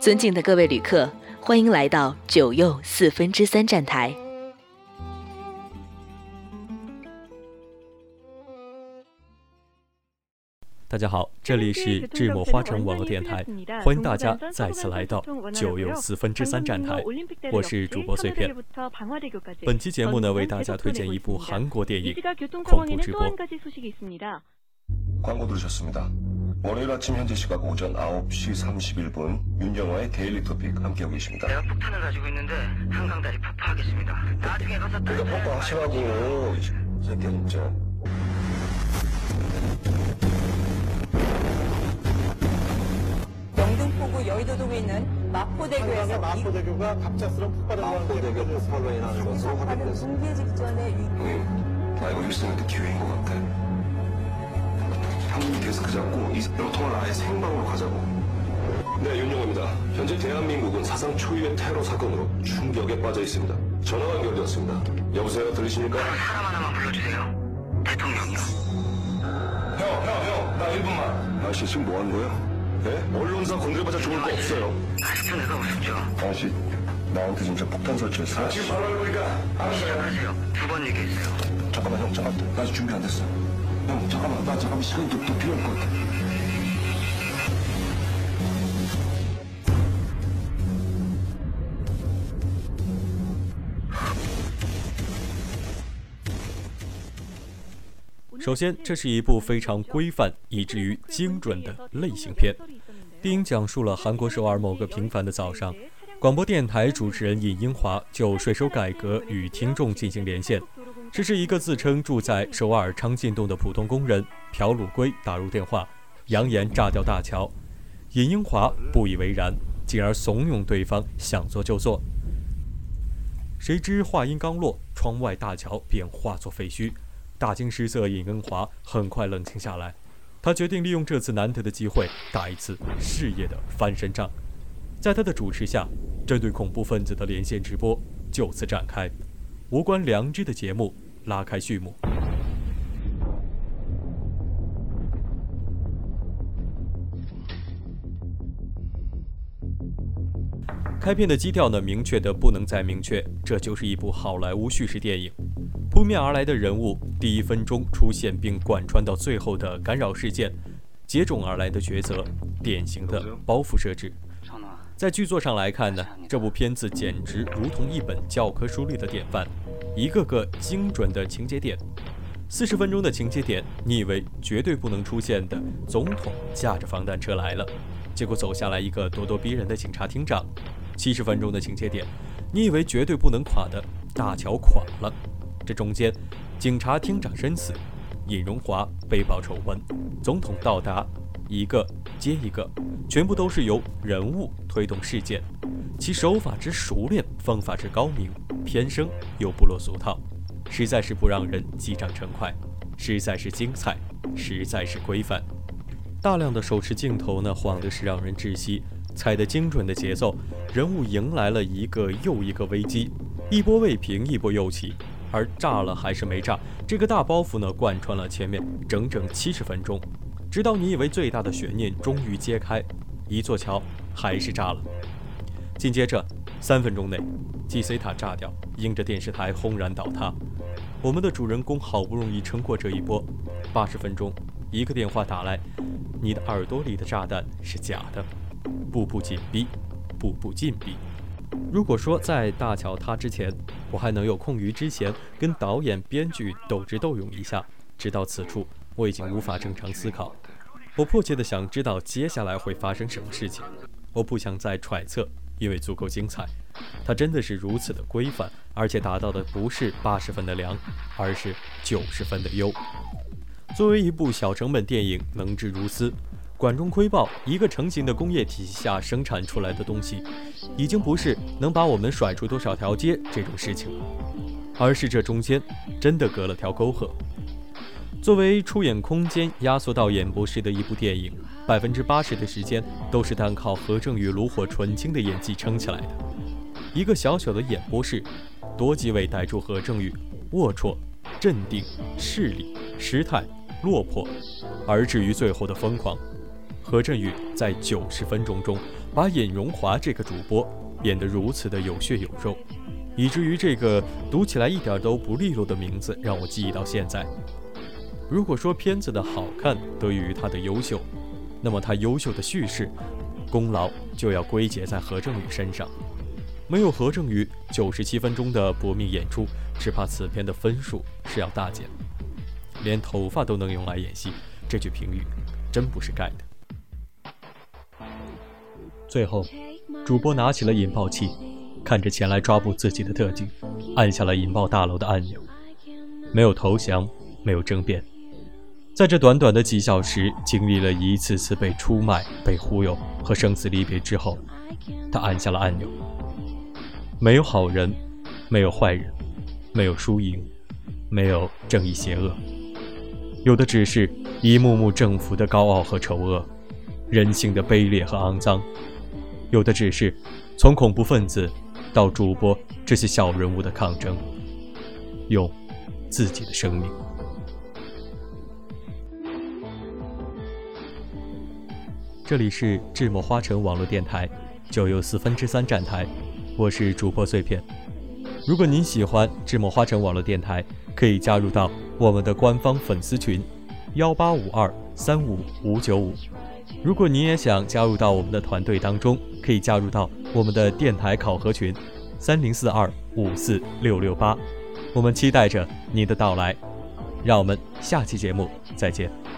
尊敬的各位旅客，欢迎来到九又四分之三站台。大家好，这里是智墨花城网络电台，欢迎大家再次来到九又四分之三站台，我是主播碎片。本期节目呢，为大家推荐一部韩国电影《恐怖直播》。 광고 들으셨습니다. 월요일 아침 현지 시각 오전 9시 31분 윤영화의 데일리 토픽 함께하고 계십니다. 내가 폭탄을 가지고 있는데 한강다리 폭파하겠습니다. 나중에 가서 그러니까 폭파하시라고 새끼야 진짜. 여의도동에 있는 마포대교에서 마포대교가 갑작스러운 폭발을 마포대교 폭발로 인하는 것으로 확인됐습니다. 붕괴 직전에 위- 이거 일생한테 기회인 것 같아. 형님이 데스크 잡고 이 유통을 아예 생방으로 가자고. 네, 윤영호입니다. 현재 대한민국은 사상 초유의 테러 사건으로 충격에 빠져 있습니다. 전화 연결되었습니다. 여보세요, 들리십니까? 사람 하나만 불러주세요. 대통령이요. 형, 형, 형, 나 1분만. 아저씨 지금 뭐 하는 거예요? 네? 언론사 건드려봤자 좋을 거 없어요. 아직도 내가 우습죠. 아저씨, 나한테 진짜 폭탄 설치했어. 아, 지금 바로 할 거니까. 알았어요. 시작하세요. 두 번 얘기했어요. 잠깐만, 형, 잠깐만. 나 아직 준비 안 됐어. 형, 잠깐만, 나 잠깐만 시간 더, 더 필요할 것 같아.《 首先，这是一部非常规范以至于精准的类型片。电影讲述了韩国首尔某个平凡的早上，广播电台主持人尹英华就税收改革与听众进行连线。这是一个自称住在首尔昌进洞的普通工人朴鲁圭打入电话，扬言炸掉大桥。尹英华不以为然，进而怂恿对方想做就做。谁知话音刚落，窗外大桥便化作废墟。大惊失色，尹恩华很快冷静下来。他决定利用这次难得的机会，打一次事业的翻身仗。在他的主持下，针对恐怖分子的连线直播就此展开。无关良知的节目拉开序幕。开篇的基调呢，明确的不能再明确，这就是一部好莱坞叙事电影。扑面而来的人物，第一分钟出现并贯穿到最后的干扰事件，接踵而来的抉择，典型的包袱设置。在剧作上来看呢，这部片子简直如同一本教科书里的典范，一个个精准的情节点。四十分钟的情节点，你以为绝对不能出现的总统驾着防弹车来了，结果走下来一个咄咄逼人的警察厅长。七十分钟的情节点，你以为绝对不能垮的大桥垮了，这中间，警察厅长身死，尹荣华被曝丑闻，总统到达，一个接一个，全部都是由人物推动事件，其手法之熟练，方法之高明，偏生又不落俗套，实在是不让人击掌称快，实在是精彩，实在是规范。大量的手持镜头呢，晃的是让人窒息。踩得精准的节奏，人物迎来了一个又一个危机，一波未平，一波又起。而炸了还是没炸，这个大包袱呢，贯穿了前面整整七十分钟，直到你以为最大的悬念终于揭开，一座桥还是炸了。紧接着三分钟内，GC 塔炸掉，映着电视台轰然倒塌。我们的主人公好不容易撑过这一波，八十分钟，一个电话打来，你的耳朵里的炸弹是假的。步步紧逼，步步紧逼。如果说在大桥塌之前，我还能有空余之闲跟导演、编剧斗智斗勇一下，直到此处，我已经无法正常思考。我迫切的想知道接下来会发生什么事情。我不想再揣测，因为足够精彩。它真的是如此的规范，而且达到的不是八十分的良，而是九十分的优。作为一部小成本电影，能至如斯。管中窥豹，一个成型的工业体系下生产出来的东西，已经不是能把我们甩出多少条街这种事情了，而是这中间真的隔了条沟壑。作为出演空间压缩到演播室的一部电影，百分之八十的时间都是单靠何正宇炉火纯青的演技撑起来的。一个小小的演播室，多机位逮住何正宇龌龊、镇定、势利、失态、落魄，而至于最后的疯狂，何振宇在九十分钟中把尹荣华这个主播演得如此的有血有肉，以至于这个读起来一点都不利落的名字让我记忆到现在。如果说片子的好看得益于他的优秀，那么他优秀的叙事功劳就要归结在何振宇身上。没有何振宇九十七分钟的搏命演出，只怕此片的分数是要大减。连头发都能用来演戏，这句评语真不是盖的。最后，主播拿起了引爆器，看着前来抓捕自己的特警，按下了引爆大楼的按钮。没有投降，没有争辩。在这短短的几小时，经历了一次次被出卖、被忽悠和生死离别之后，他按下了按钮。没有好人，没有坏人，没有输赢，没有正义邪恶，有的只是一幕幕政府的高傲和丑恶，人性的卑劣和肮脏，有的只是从恐怖分子到主播这些小人物的抗争，用自己的生命。这里是智墨花城网络电台，九又四分之三站台。我是主播碎片。如果您喜欢智墨花城网络电台，可以加入到我们的官方粉丝群幺八五二三五五九五。如果你也想加入到我们的团队当中，可以加入到我们的电台考核群三零四二五四六六八。我们期待着你的到来，让我们下期节目再见。